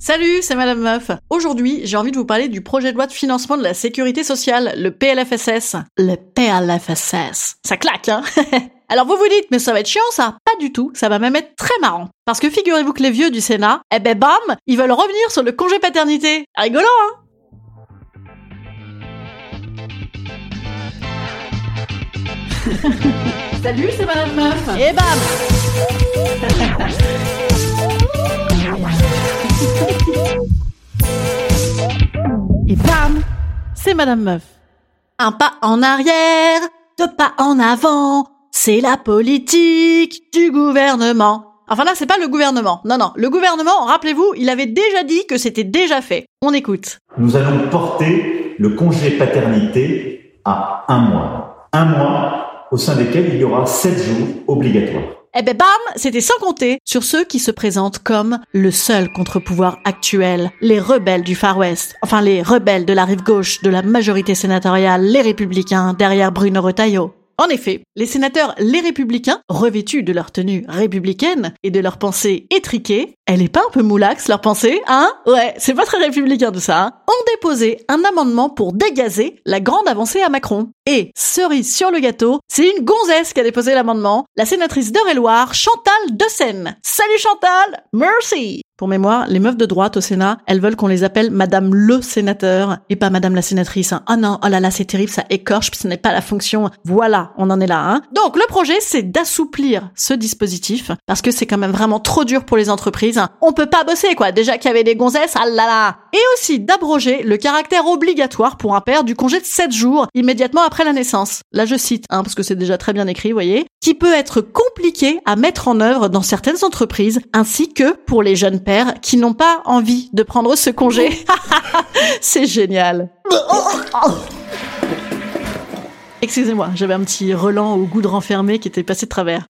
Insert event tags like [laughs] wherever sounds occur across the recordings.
Salut, c'est Madame Meuf. Aujourd'hui, j'ai envie de vous parler du projet de loi de financement de la sécurité sociale, le PLFSS. Le PLFSS. Ça claque, hein? [laughs] Alors vous vous dites, mais ça va être chiant ça? Pas du tout, ça va même être très marrant. Parce que figurez-vous que les vieux du Sénat, eh ben bam, ils veulent revenir sur le congé paternité. Rigolo, hein? [laughs] Salut, c'est Madame Meuf. Et bam [laughs] Et bam C'est Madame Meuf. Un pas en arrière, deux pas en avant, c'est la politique du gouvernement. Enfin là, c'est pas le gouvernement. Non, non. Le gouvernement, rappelez-vous, il avait déjà dit que c'était déjà fait. On écoute. Nous allons porter le congé paternité à un mois. Un mois au sein desquels il y aura sept jours obligatoires. Eh ben bam, c'était sans compter sur ceux qui se présentent comme le seul contre-pouvoir actuel, les rebelles du Far West, enfin les rebelles de la rive gauche de la majorité sénatoriale, les républicains derrière Bruno Retailleau. En effet, les sénateurs les républicains, revêtus de leur tenue républicaine et de leur pensée étriquée, elle est pas un peu moulax leur pensée, hein? Ouais, c'est pas très républicain tout ça, hein? Ont déposé un amendement pour dégazer la grande avancée à Macron. Et, cerise sur le gâteau, c'est une gonzesse qui a déposé l'amendement, la sénatrice d'Eure-et-Loire, Chantal Seine. Salut Chantal Merci pour mémoire, les meufs de droite au Sénat, elles veulent qu'on les appelle Madame le sénateur et pas Madame la sénatrice. Ah non, oh là là, c'est terrible, ça écorche, ce n'est pas la fonction. Voilà, on en est là. Hein. Donc le projet, c'est d'assouplir ce dispositif parce que c'est quand même vraiment trop dur pour les entreprises. On peut pas bosser quoi. Déjà qu'il y avait des gonzesses, ah là là. Et aussi d'abroger le caractère obligatoire pour un père du congé de 7 jours immédiatement après la naissance. Là, je cite, hein, parce que c'est déjà très bien écrit, vous voyez, qui peut être compliqué à mettre en œuvre dans certaines entreprises ainsi que pour les jeunes qui n'ont pas envie de prendre ce congé. [laughs] C'est génial. Excusez-moi, j'avais un petit relan au goût de renfermé qui était passé de travers.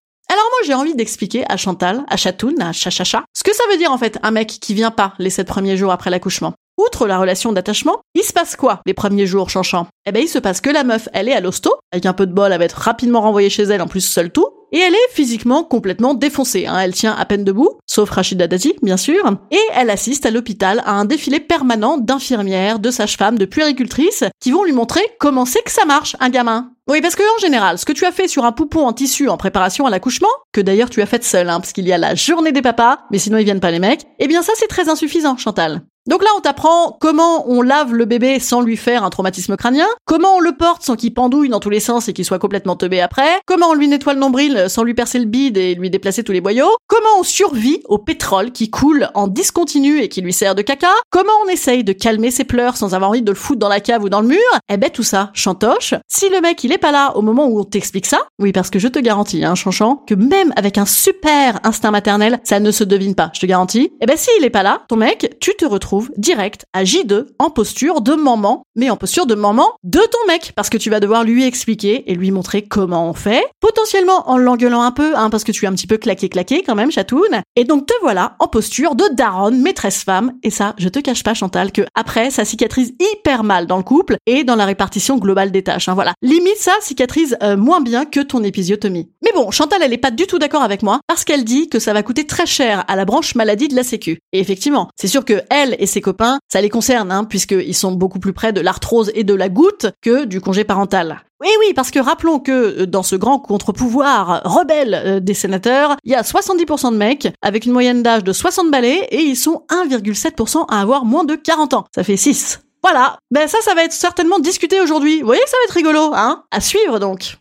J'ai envie d'expliquer à Chantal, à Chatoun, à Chachacha, ce que ça veut dire en fait un mec qui vient pas les sept premiers jours après l'accouchement. Outre la relation d'attachement, il se passe quoi les premiers jours chanchant Eh ben il se passe que la meuf, elle est à l'hosto, avec un peu de bol, elle va être rapidement renvoyée chez elle, en plus seule tout, et elle est physiquement complètement défoncée. Hein. Elle tient à peine debout, sauf Rachida Dati, bien sûr, et elle assiste à l'hôpital à un défilé permanent d'infirmières, de sages-femmes, de puéricultrices qui vont lui montrer comment c'est que ça marche, un gamin. Oui, parce que en général, ce que tu as fait sur un poupon en tissu en préparation à l'accouchement, que d'ailleurs tu as fait seul, hein, parce qu'il y a la journée des papas, mais sinon ils viennent pas les mecs, eh bien ça c'est très insuffisant, Chantal. Donc là, on t'apprend comment on lave le bébé sans lui faire un traumatisme crânien, comment on le porte sans qu'il pendouille dans tous les sens et qu'il soit complètement teubé après, comment on lui nettoie le nombril sans lui percer le bide et lui déplacer tous les boyaux, comment on survit au pétrole qui coule en discontinu et qui lui sert de caca, comment on essaye de calmer ses pleurs sans avoir envie de le foutre dans la cave ou dans le mur, eh ben tout ça, chantoche. Si le mec il est pas là au moment où on t'explique ça, oui parce que je te garantis, hein, chanchant, que même avec un super instinct maternel, ça ne se devine pas, je te garantis. Eh ben s'il est pas là, ton mec, tu te retrouves direct à J2 en posture de maman, mais en posture de maman de ton mec, parce que tu vas devoir lui expliquer et lui montrer comment on fait, potentiellement en l'engueulant un peu, hein, parce que tu es un petit peu claqué-claqué quand même, chatoun, et donc te voilà en posture de daronne, maîtresse femme, et ça, je te cache pas Chantal, que après, ça cicatrise hyper mal dans le couple et dans la répartition globale des tâches, hein, voilà. Limite, ça cicatrise euh, moins bien que ton épisiotomie. Mais bon, Chantal, elle est pas du tout d'accord avec moi, parce qu'elle dit que ça va coûter très cher à la branche maladie de la sécu. Et effectivement, c'est sûr que elle et ses copains, ça les concerne, hein, puisqu'ils sont beaucoup plus près de l'arthrose et de la goutte que du congé parental. Oui, oui, parce que rappelons que euh, dans ce grand contre-pouvoir rebelle euh, des sénateurs, il y a 70% de mecs avec une moyenne d'âge de 60 balais et ils sont 1,7% à avoir moins de 40 ans. Ça fait 6. Voilà, ben ça, ça va être certainement discuté aujourd'hui. Vous voyez que ça va être rigolo, hein À suivre donc.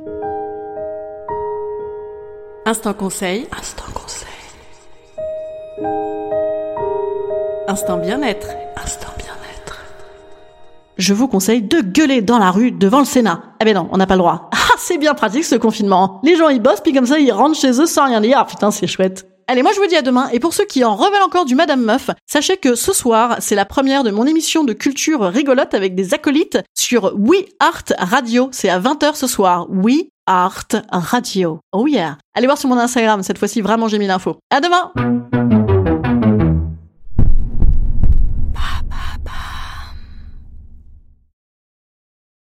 Instant conseil. Instant conseil. Instant bien-être. Instant bien-être. Je vous conseille de gueuler dans la rue devant le Sénat. Ah ben non, on n'a pas le droit. [laughs] Ah, c'est bien pratique ce confinement. Les gens ils bossent puis comme ça ils rentrent chez eux sans rien dire. Ah putain, c'est chouette. Allez, moi je vous dis à demain, et pour ceux qui en reveulent encore du Madame Meuf, sachez que ce soir, c'est la première de mon émission de culture rigolote avec des acolytes sur We Art Radio. C'est à 20h ce soir. We Art Radio. Oh yeah. Allez voir sur mon Instagram, cette fois-ci vraiment j'ai mis l'info. À demain!